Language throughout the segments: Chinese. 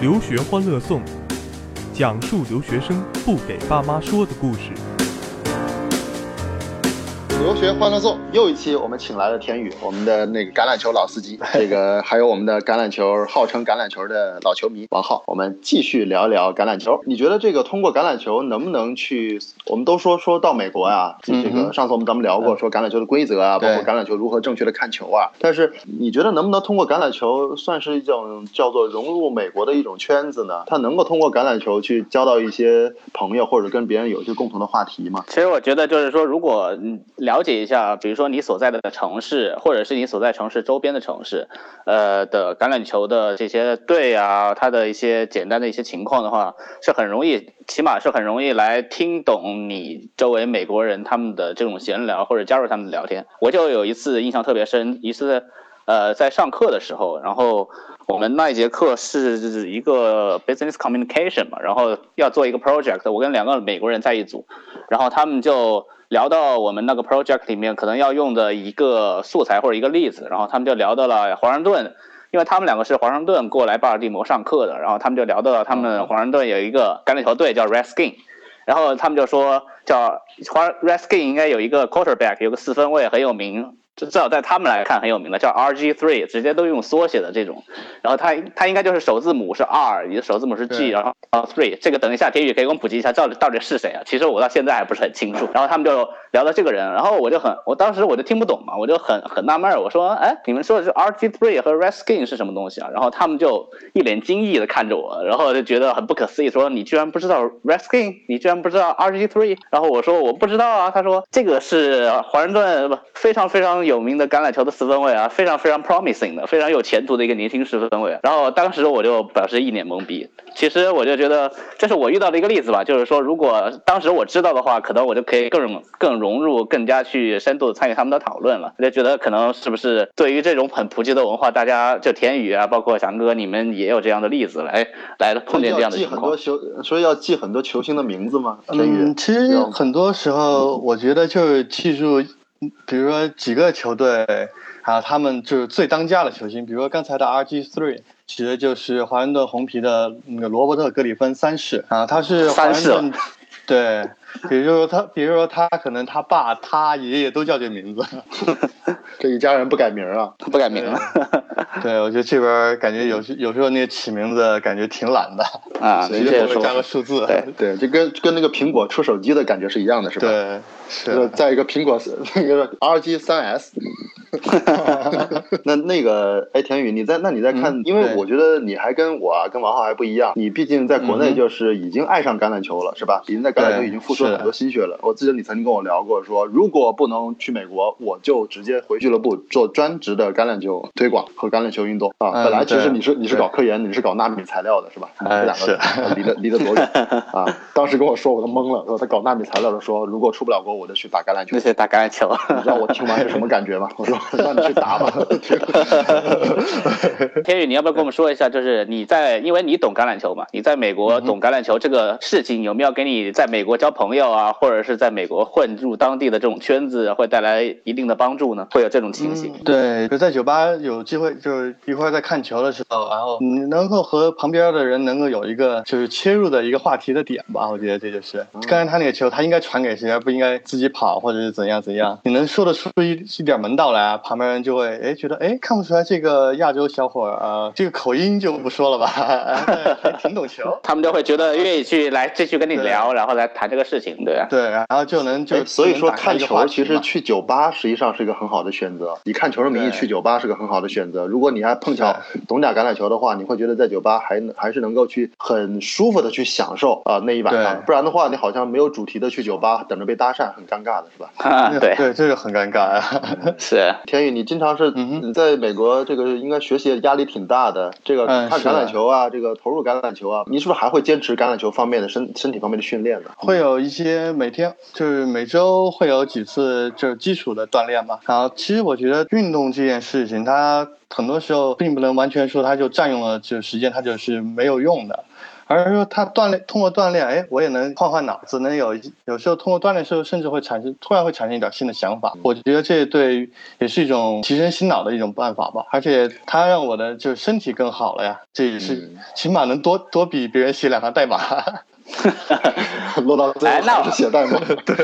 留学欢乐颂，讲述留学生不给爸妈说的故事。留学欢乐颂又一期，我们请来了田宇，我们的那个橄榄球老司机，这个还有我们的橄榄球号称橄榄球的老球迷王浩，我们继续聊一聊橄榄球。你觉得这个通过橄榄球能不能去？我们都说说到美国啊，这嗯个上次我们咱们聊过，说橄榄球的规则啊，包括橄榄球如何正确的看球啊。但是你觉得能不能通过橄榄球算是一种叫做融入美国的一种圈子呢？他能够通过橄榄球去交到一些朋友，或者跟别人有一些共同的话题吗？其实我觉得就是说，如果嗯了解一下，比如说你所在的城市，或者是你所在城市周边的城市，呃的橄榄球的这些队啊，它的一些简单的一些情况的话，是很容易，起码是很容易来听懂你周围美国人他们的这种闲聊，或者加入他们的聊天。我就有一次印象特别深，一次呃在上课的时候，然后。我们那一节课是一个 business communication 嘛，然后要做一个 project，我跟两个美国人在一组，然后他们就聊到我们那个 project 里面可能要用的一个素材或者一个例子，然后他们就聊到了华盛顿，因为他们两个是华盛顿过来巴尔的摩上课的，然后他们就聊到了他们华盛顿有一个橄榄球队叫 Redskins，然后他们就说叫华 Redskins 应该有一个 quarterback，有个四分卫很有名。至少在他们来看很有名的，叫 RG three，直接都用缩写的这种。然后它它应该就是首字母是 R，你的首字母是 G，然后 three。这个等一下田宇可以给我们普及一下，到底到底是谁啊？其实我到现在还不是很清楚。然后他们就聊到这个人，然后我就很，我当时我就听不懂嘛，我就很很纳闷，我说，哎，你们说的是 RG three 和 Redskins 是什么东西啊？然后他们就一脸惊异的看着我，然后就觉得很不可思议，说你居然不知道 Redskins，你居然不知道 RG three？然后我说我不知道啊，他说这个是华盛顿不非常非常有名的橄榄球的四分卫啊，非常非常 promising 的，非常有前途的一个年轻四分卫。然后当时我就表示一脸懵逼。其实我就觉得这是我遇到的一个例子吧，就是说如果当时我知道的话，可能我就可以更更融入、更加去深度参与他们的讨论了。我就觉得可能是不是对于这种很普及的文化，大家就田宇啊，包括翔哥，你们也有这样的例子来来碰见这样的情况。记很多球，所以要记很多球星的名字吗？嗯，，其实很多时候我觉得就是记住，比如说几个球队，啊他们就是最当家的球星，比如说刚才的 RG three，其实就是华盛顿红皮的那个罗伯特·格里芬三世啊，他是华盛顿，对，比如说他，比如说他可能他爸、他爷爷都叫这名字，这一家人不改名啊，不改名。了。对，我觉得这边感觉有时有时候那个起名字感觉挺懒的。啊，随便后面加个数字，对对，就跟跟那个苹果出手机的感觉是一样的，是吧？对，是。再一个苹果那个 RG 三 S，那那个哎，田宇，你在那你在看，嗯因为我觉得你还跟我啊，跟王浩还不一样，你毕竟在国内就是已经爱上橄榄球了，是吧？已经在橄榄球已经付出了很多心血了。我记得你曾经跟我聊过，说如果不能去美国，我就直接回俱乐部做专职的橄榄球推广和橄榄球运动啊。本来其实你是你是搞科研，你是搞纳米材料的，是吧？这两个离得离得多远 啊？当时跟我说我都懵了，说他搞纳米材料的，说如果出不了国，我就去打橄榄球。那些打橄榄球，你知道我听完是什么感觉吗？我说 让你去打吧。天宇，你要不要跟我们说一下，就是你在，因为你懂橄榄球嘛，你在美国懂橄榄球这个事情，有没有给你在美国交朋友啊，或者是在美国混入当地的这种圈子，会带来一定的帮助呢？会有这种情形？嗯、对，就在酒吧有机会，就是一块在看球的时候，然后你能够和旁边的人能够有一个就是切入的一个话题的点吧，我觉得这就是。刚才他那个球，他应该传给谁，而不应该自己跑，或者是怎样怎样。你能说得出一一点门道来，啊旁边人就会哎觉得哎看不出来这个亚洲小伙啊、呃，这个口音就不说了吧，还 挺懂球。他们就会觉得愿意去来继续跟你聊，然后来谈这个事情，对吧？对，然后就能就所以说看球其实去酒吧实际上是一个很好的选择。以看球的名义去酒吧是个很好的选择。如果你还碰巧懂点橄榄球的话，你会觉得在酒吧还还是能够去很舒服的去享受啊、呃、那一晚上。不然的话，你好像没有主题的去酒吧等着被搭讪，很尴尬的是吧？啊，对对，这个很尴尬啊。是天宇，你经常是你在美国这个应该学习压力挺大的，这个看橄榄球啊，这个投入橄榄球啊，你是不是还会坚持橄榄球方面的身身体方面的训练呢？会有一些每天就是每周会有几次就是基础的锻炼嘛。然后其实我觉得运动这件事情，它很多时候并不能完全说它就占用了就时间，它就是没有用的。而是说他锻炼通过锻炼，哎，我也能换换脑子，能有有时候通过锻炼时候，甚至会产生突然会产生一点新的想法。我觉得这对也是一种提升心脑的一种办法吧。而且它让我的就是身体更好了呀，这也是起码能多多比别人写两行代码。落到最后还是写代码，对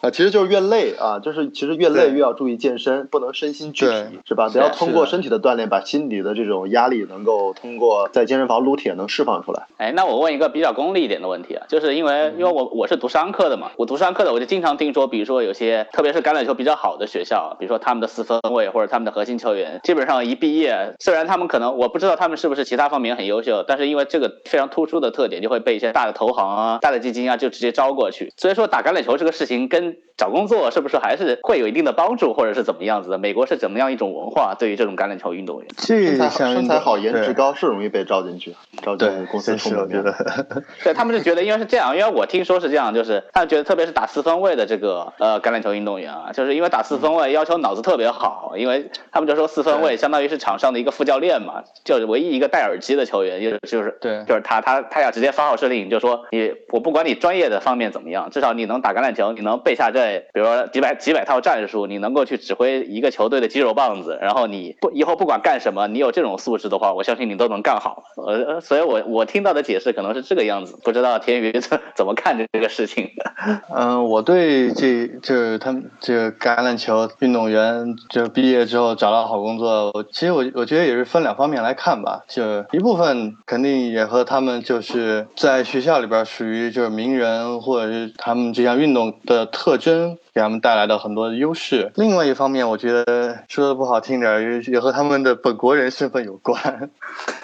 啊，其实就是越累啊，就是其实越累越要注意健身，不能身心俱疲，是吧？得要通过身体的锻炼，把心理的这种压力能够通过在健身房撸铁能释放出来。哎，那我问一个比较功利一点的问题啊，就是因为因为我我是读商科的嘛，我读商科的我就经常听说，比如说有些特别是橄榄球比较好的学校，比如说他们的四分卫或者他们的核心球员，基本上一毕业，虽然他们可能我不知道他们是不是其他方面很优秀，但是因为这个非常突出的特点，就会被一些大的投行啊、大的基金啊就直接招过去。所以说打橄榄球这个事情跟找工作是不是还是会有一定的帮助，或者是怎么样子的？美国是怎么样一种文化对于这种橄榄球运动员？身材身材好、颜值高是容易被招进去，招进公司充门面。对他们就觉得，因为是这样，因为我听说是这样，就是他们觉得，特别是打四分卫的这个呃橄榄球运动员啊，就是因为打四分卫要求脑子特别好，因为他们就说四分卫相当于是场上的一个副教练嘛，就是唯一一个戴耳机的球员，就是就是对，就是他他他要直接发号施令，就说你我不管你专业的方面怎么样，至少你能打橄榄球，你能背下这比如说几百几百套战术，你能够去指挥一个球队的肌肉棒子，然后你不以后不管干什么，你有这种素质的话，我相信你都能干好。呃，所以我我听到的解释可能是这个样子，不知道田宇 怎怎么看这个事情。嗯，我对这就是他们这个橄榄球运动员就毕业之后找到好工作，其实我我觉得也是分两方面来看吧，就一部分肯定也和他们就是在学校里边属于就是名人或者是他们这项运动的特征。给他们带来的很多的优势。另外一方面，我觉得说的不好听点，也也和他们的本国人身份有关。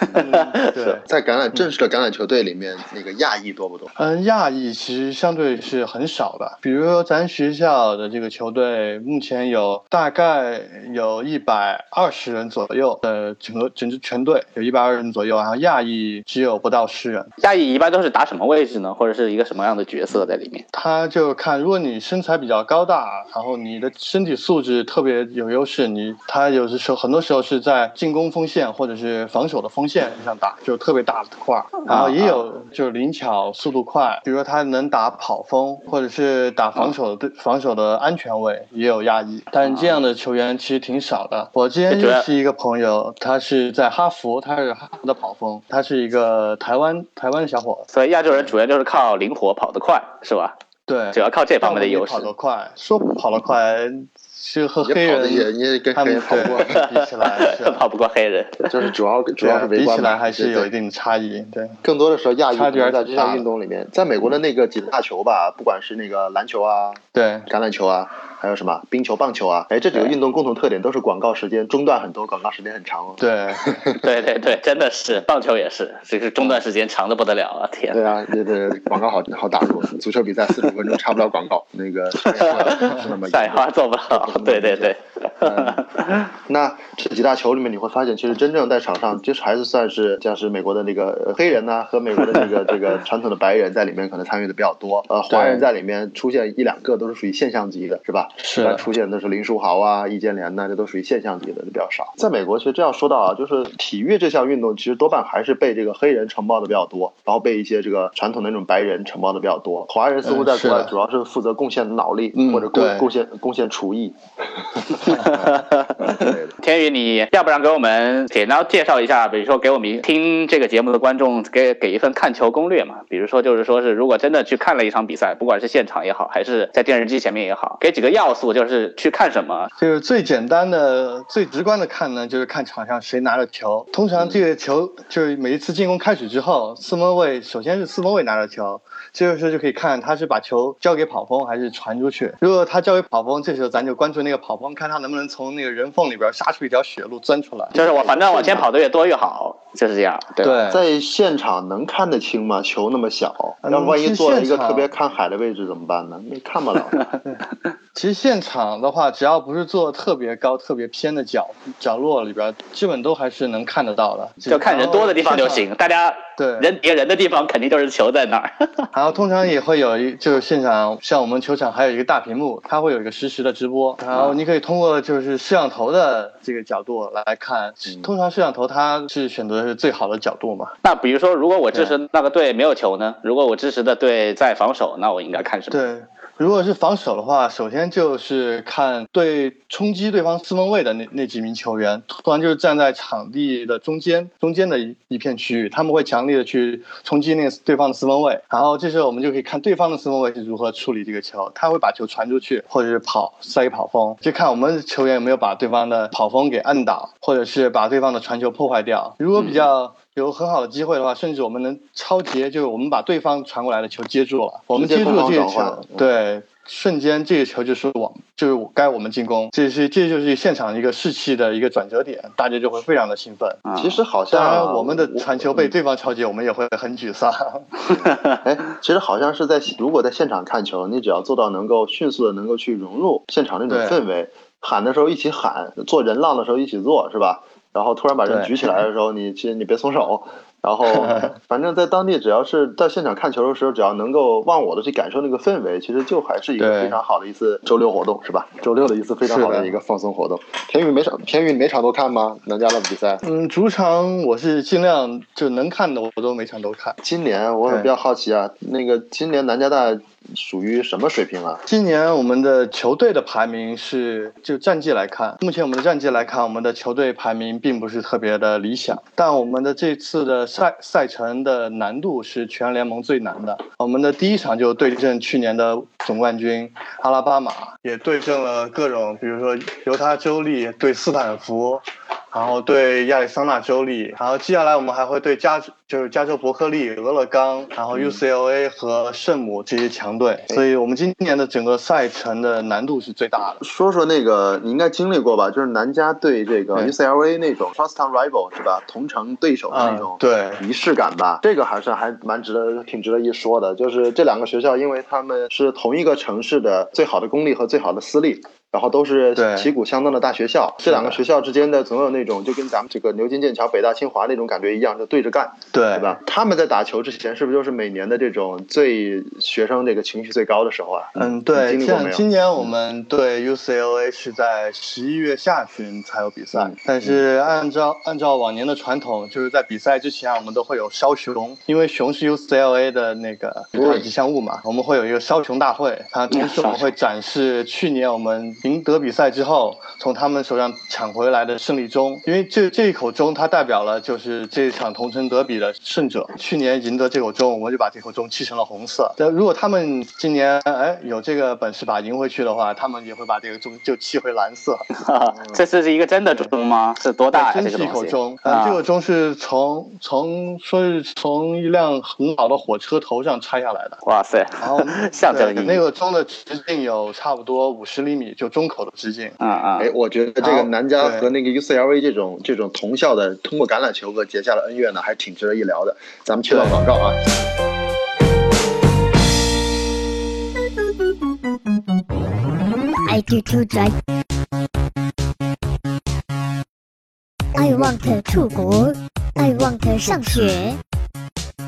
对，在橄榄正式的橄榄球队里面，那个亚裔多不多？嗯，亚裔其实相对是很少的。比如说咱学校的这个球队，目前有大概有一百二十人左右的整个整支全队有一百二十人左右，然后亚裔只有不到十人。亚裔一般都是打什么位置呢？或者是一个什么样的角色在里面？他就看，如果你身材比较高。高大，然后你的身体素质特别有优势，你他有的时候很多时候是在进攻锋线或者是防守的锋线上打，就特别大的块儿。然后也有就是灵巧、速度快，比如说他能打跑锋，或者是打防守的防守的安全位，也有压抑。但是这样的球员其实挺少的。我之前认识一个朋友，他是在哈佛，他是哈佛的跑锋，他是一个台湾台湾的小伙子。所以亚洲人主要就是靠灵活、跑得快，是吧？对，主要靠这方面的优势。跑得快，说跑得快，是和黑人也你也跟黑人跑不过，比起来 跑不过黑人，就是主要主要是比起来还是有一定的差异。对，更多的时候亚裔在这项运动里面，在美国的那个几大球吧，不管是那个篮球啊，对，橄榄球啊。还有什么冰球、棒球啊？哎，这几个运动共同特点都是广告时间中断很多，广告时间很长哦。对，对对对，真的是棒球也是，这是中断时间长的不得了啊！天。对啊，对对广告好好打入。足球比赛四十五分钟插不了广告，那个赛花做不好。对对对。那这几大球里面，你会发现，其实真正在场上，就是还是算是像是美国的那个黑人呐，和美国的这个 这个传统的白人在里面可能参与的比较多。呃，华人在里面出现一两个都是属于现象级的，是吧？是。出现的是林书豪啊、易建联呐，这都属于现象级的，就比较少。在美国，其实这样说到啊，就是体育这项运动，其实多半还是被这个黑人承包的比较多，然后被一些这个传统的那种白人承包的比较多。华人似乎在国外主要是负责贡献脑力或者贡贡献贡献厨艺。哈哈哈天宇，你要不然给我们简单介绍一下，比如说给我们听这个节目的观众给给一份看球攻略嘛？比如说就是说是如果真的去看了一场比赛，不管是现场也好，还是在电视机前面也好，给几个要素，就是去看什么？就是最简单的、最直观的看呢，就是看场上谁拿着球。通常这个球就是每一次进攻开始之后，四分卫首先是四分卫拿着球，这个时候就可以看他是把球交给跑锋还是传出去。如果他交给跑锋，这时候咱就关注那个跑崩，看他能不能从那个人缝里边杀出一条血路钻出来。就是我反正往前跑的越多越好，就是这样。对，在现场能看得清吗？球那么小，那万一坐了一个特别看海的位置怎么办呢？你看不了。其实现场的话，只要不是坐特别高、特别偏的角角落里边，基本都还是能看得到的。就看人多的地方就行，大家对人叠人的地方肯定就是球在那儿。然后通常也会有一，就是现场像我们球场还有一个大屏幕，它会有一个实时的直播，然后你可以通过就是摄像头的这个角度来看。通常摄像头它是选择的是最好的角度嘛。那比如说，如果我支持那个队没有球呢？如果我支持的队在防守，那我应该看什么？对。如果是防守的话，首先就是看对冲击对方四分卫的那那几名球员，突然就是站在场地的中间中间的一一片区域，他们会强力的去冲击那个对方的四分卫，然后这时候我们就可以看对方的四分卫是如何处理这个球，他会把球传出去，或者是跑塞跑锋，就看我们球员有没有把对方的跑锋给摁倒，或者是把对方的传球破坏掉。如果比较有很好的机会的话，甚至我们能超截，就是我们把对方传过来的球接住了，我们接住了这个球，对。瞬间，这个球就是我，就是该我们进攻。这是这就是现场一个士气的一个转折点，大家就会非常的兴奋。其实好像我们的传球被对方超截，我们也会很沮丧。哎，其实好像是在如果在现场看球，你只要做到能够迅速的能够去融入现场那种氛围，喊的时候一起喊，做人浪的时候一起做，是吧？然后突然把人举起来的时候，你其实你别松手。然后，反正在当地，只要是在现场看球的时候，只要能够忘我的去感受那个氛围，其实就还是一个非常好的一次周六活动，是吧？周六的一次非常好的一个放松活动。田宇每场，田宇每场都看吗？南加的比赛？嗯，主场我是尽量就能看的，我都每场都看。今年我比较好奇啊，那个今年南加大。属于什么水平啊？今年我们的球队的排名是，就战绩来看，目前我们的战绩来看，我们的球队排名并不是特别的理想。但我们的这次的赛赛程的难度是全联盟最难的。我们的第一场就对阵去年的总冠军阿拉巴马，也对阵了各种，比如说犹他州立对斯坦福。然后对亚利桑那州立，然后接下来我们还会对加就是加州伯克利、俄勒冈，然后 UCLA 和圣母这些强队，所以我们今年的整个赛程的难度是最大的。说说那个你应该经历过吧，就是南加对这个 UCLA 那种 First Time Rival 是吧，同城对手的那种对仪式感吧，这个还是还蛮值得挺值得一说的。就是这两个学校，因为他们是同一个城市的最好的公立和最好的私立。然后都是旗鼓相当的大学校，这两个学校之间的总有那种就跟咱们这个牛津、剑桥、北大、清华那种感觉一样，就对着干，对吧？他们在打球之前，是不是就是每年的这种最学生这个情绪最高的时候啊？嗯，对。像今年我们对 UCLA 是在十一月下旬才有比赛，但是按照按照往年的传统，就是在比赛之前，我们都会有烧熊，因为熊是 UCLA 的那个吉祥物嘛，我们会有一个烧熊大会，它同时我们会展示去年我们。赢得比赛之后，从他们手上抢回来的胜利钟，因为这这一口钟它代表了就是这一场同城德比的胜者。去年赢得这口钟，我们就把这口钟漆成了红色。但如果他们今年哎有这个本事把赢回去的话，他们也会把这个钟就漆回蓝色。这是一个真的钟吗？是多大？真是一口钟。这个钟是从从说是从一辆很老的火车头上拆下来的。哇塞！然后 象征意义。那个钟的直径有差不多五十厘米，就。中口的直径，啊啊！哎，我觉得这个南加和那个 UCLA 这种这种同校的通过橄榄球和结下的恩怨呢，还挺值得一聊的。咱们切到广告啊。I do to drive. I want 出国。I want 上学。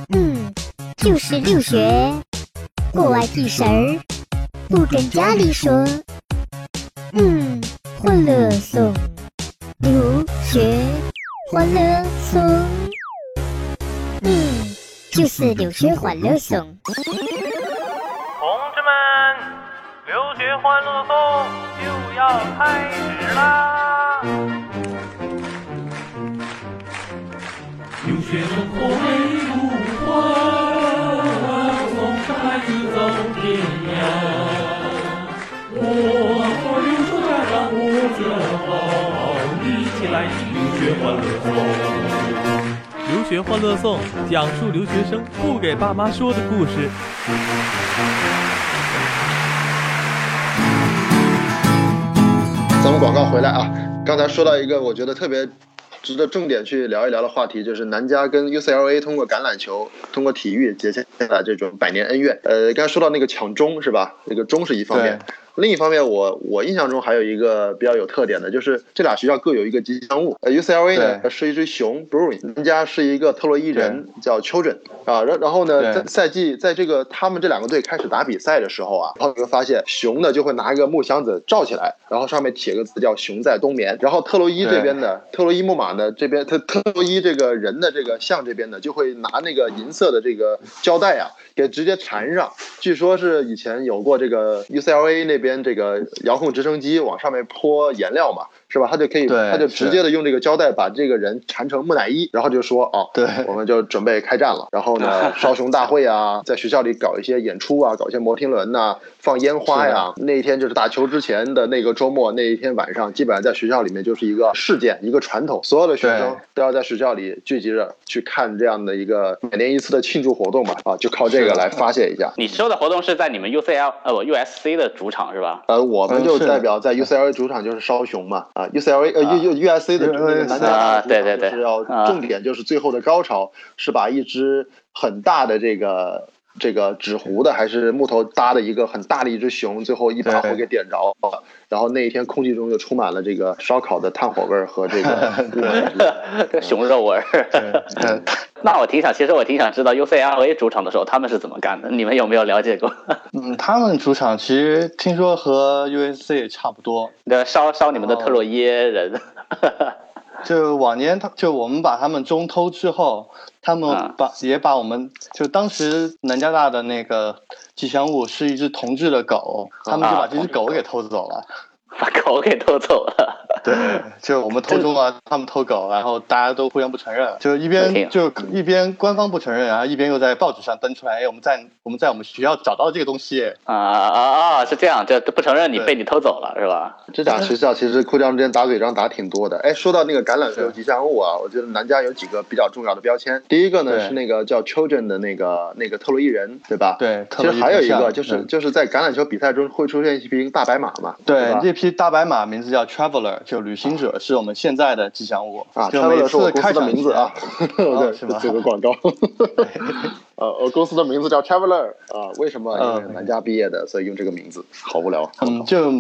嗯，就是留学。国外屁事儿，不跟家里说。嗯，欢乐颂，留学欢乐就是留学欢乐颂。同志们，留学欢乐颂就要开始啦！留学生活美如画，送孩子走天涯。我。来留学欢乐颂，留学欢乐颂讲述留学生不给爸妈说的故事。咱们广告回来啊！刚才说到一个我觉得特别值得重点去聊一聊的话题，就是南加跟 UCLA 通过橄榄球、通过体育结下的这种百年恩怨。呃，刚才说到那个抢钟是吧？那个钟是一方面。另一方面，我我印象中还有一个比较有特点的，就是这俩学校各有一个吉祥物。呃，UCLA 呢是一只熊，Bruin，人家是一个特洛伊人，叫 Children 啊。然然后呢，在赛季在这个他们这两个队开始打比赛的时候啊，然后你会发现熊呢就会拿一个木箱子罩起来，然后上面写个字叫“熊在冬眠”。然后特洛伊这边的特洛伊木马呢这边特特洛伊这个人的这个像这边呢就会拿那个银色的这个胶带啊给直接缠上。据说是以前有过这个 UCLA 那边这个遥控直升机往上面泼颜料嘛。是吧？他就可以，他就直接的用这个胶带把这个人缠成木乃伊，然后就说哦，对，我们就准备开战了。然后呢，烧熊大会啊，在学校里搞一些演出啊，搞一些摩天轮呐，放烟花呀。那一天就是打球之前的那个周末，那一天晚上，基本上在学校里面就是一个事件，一个传统，所有的学生都要在学校里聚集着去看这样的一个每年一次的庆祝活动嘛。啊，就靠这个来发泄一下。你说的活动是在你们 UCL 呃不 USC 的主场是吧？呃，我们就代表在 UCLA 主场就是烧熊嘛。啊，UCLA 呃 U U USC 的那个男家对对对，是要重点就是最后的高潮是把一支很大的这个这个纸糊的还是木头搭的一个很大的一只熊，最后一把火给点着了，然后那一天空气中就充满了这个烧烤的炭火味儿和这个 熊肉味儿。那我挺想，其实我挺想知道 UCLA 主场的时候他们是怎么干的，你们有没有了解过？嗯，他们主场其实听说和 USC 也差不多，对，烧烧你们的特洛伊人。就往年他就我们把他们中偷之后，他们把也把我们就当时南加大的那个吉祥物是一只同志的狗，他们就把这只狗给偷走了。把狗给偷走了，对，就我们偷中啊，他们偷狗，然后大家都互相不承认，就一边就一边官方不承认，然后一边又在报纸上登出来，哎，我们在我们在我们学校找到这个东西，啊啊啊，是这样，这不承认你被你偷走了是吧？这俩学校其实互相之间打嘴仗打挺多的。哎，说到那个橄榄球吉祥物啊，我觉得南加有几个比较重要的标签，第一个呢是那个叫 Children 的那个那个特洛伊人，对吧？对，其实还有一个就是就是在橄榄球比赛中会出现一匹大白马嘛，对，这匹大白马名字叫 Traveler，就旅行者，是我们现在的吉祥物啊。Traveler 是我公司的名字啊，对，是吧？这个广告。呃，我公司的名字叫 Traveler 啊，为什么？因为南加毕业的，所以用这个名字，好无聊。嗯，就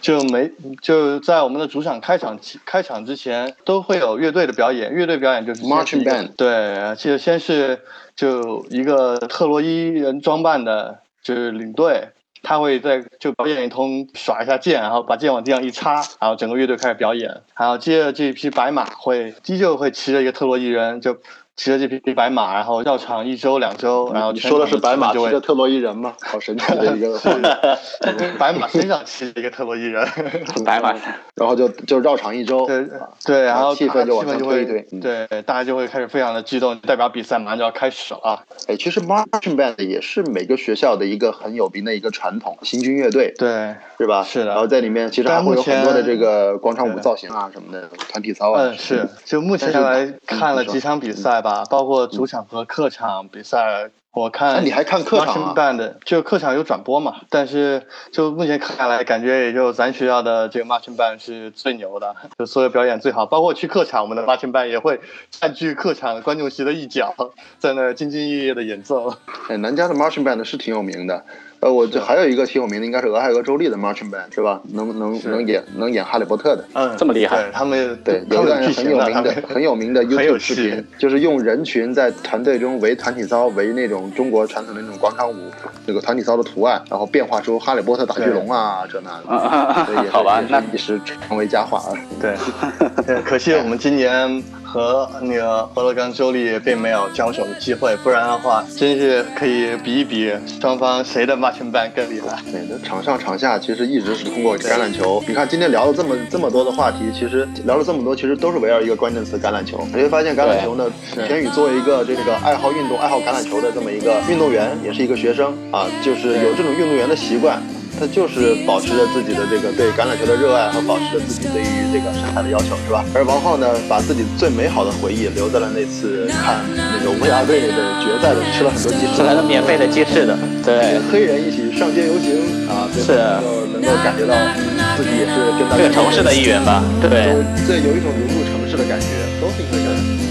就没就在我们的主场开场开场之前，都会有乐队的表演。乐队表演就是 Marching Band。对，其实先是就一个特洛伊人装扮的，就是领队。他会在就表演一通，耍一下剑，然后把剑往地上一插，然后整个乐队开始表演。然后接着这一匹白马会依旧会骑着一个特洛伊人就。骑着这匹白马，然后绕场一周两周，然后你说的是白马骑着特洛伊人吗？好神奇的一个 白马身上骑着一个特洛伊人，白马，然后就就绕场一周，对对，然后气氛就往上推一推，对，大家就会开始非常的激动，代表比赛马上就要开始了。哎，其实 marching band 也是每个学校的一个很有名的一个传统，行军乐队，对，是吧？是的。然后在里面其实还会有很多的这个广场舞造型啊什么的，团体操啊。嗯，是。就目前来看了几场比赛吧，包括主。场和客场比赛，我看你还看客场办的，就客场有转播嘛。但是就目前看来，感觉也就咱学校的这个 marching band 是最牛的，就所有表演最好。包括去客场，我们的 marching band 也会占据客场观众席的一角，在那兢兢业业的演奏。哎，南加的 marching band 是挺有名的。呃，我这还有一个挺有名的，应该是俄亥俄州立的 marching band 是吧？能能能演能演哈利波特的，嗯，这么厉害。他们对有一段很有名的很有名的 YouTube 视频，就是用人群在团队中围团体操，围那种中国传统的那种广场舞，那个团体操的图案，然后变化出哈利波特打巨龙啊这那的，好吧，那一时成为佳话啊。对，可惜我们今年。和那个俄勒冈州立并没有交手的机会，不然的话，真是可以比一比双方谁的 marching band 更厉害。对，场上场下其实一直是通过橄榄球。你看今天聊了这么这么多的话题，其实聊了这么多，其实都是围绕一个关键词——橄榄球。你会发现，橄榄球呢，田宇作为一个这个爱好运动、爱好橄榄球的这么一个运动员，也是一个学生啊，就是有这种运动员的习惯。他就是保持着自己的这个对橄榄球的热爱和保持着自己对于这个身材的要求，是吧？而王浩呢，把自己最美好的回忆留在了那次看那个乌鸦队的决赛的，吃了很多鸡翅，吃了免费的鸡翅的，对，黑人一起上街游行啊，是，能够感觉到自己也是跟这个城市的一员吧，对，对，有一种融入城市的感觉，都是一个人。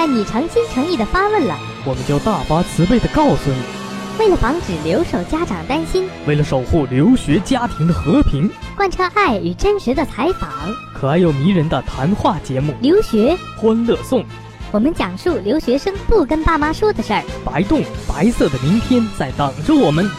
然你诚心诚意的发问了，我们就大发慈悲的告诉你。为了防止留守家长担心，为了守护留学家庭的和平，贯彻爱与真实的采访，可爱又迷人的谈话节目，留学。欢乐颂，我们讲述留学生不跟爸妈说的事儿。白洞，白色的明天在等着我们。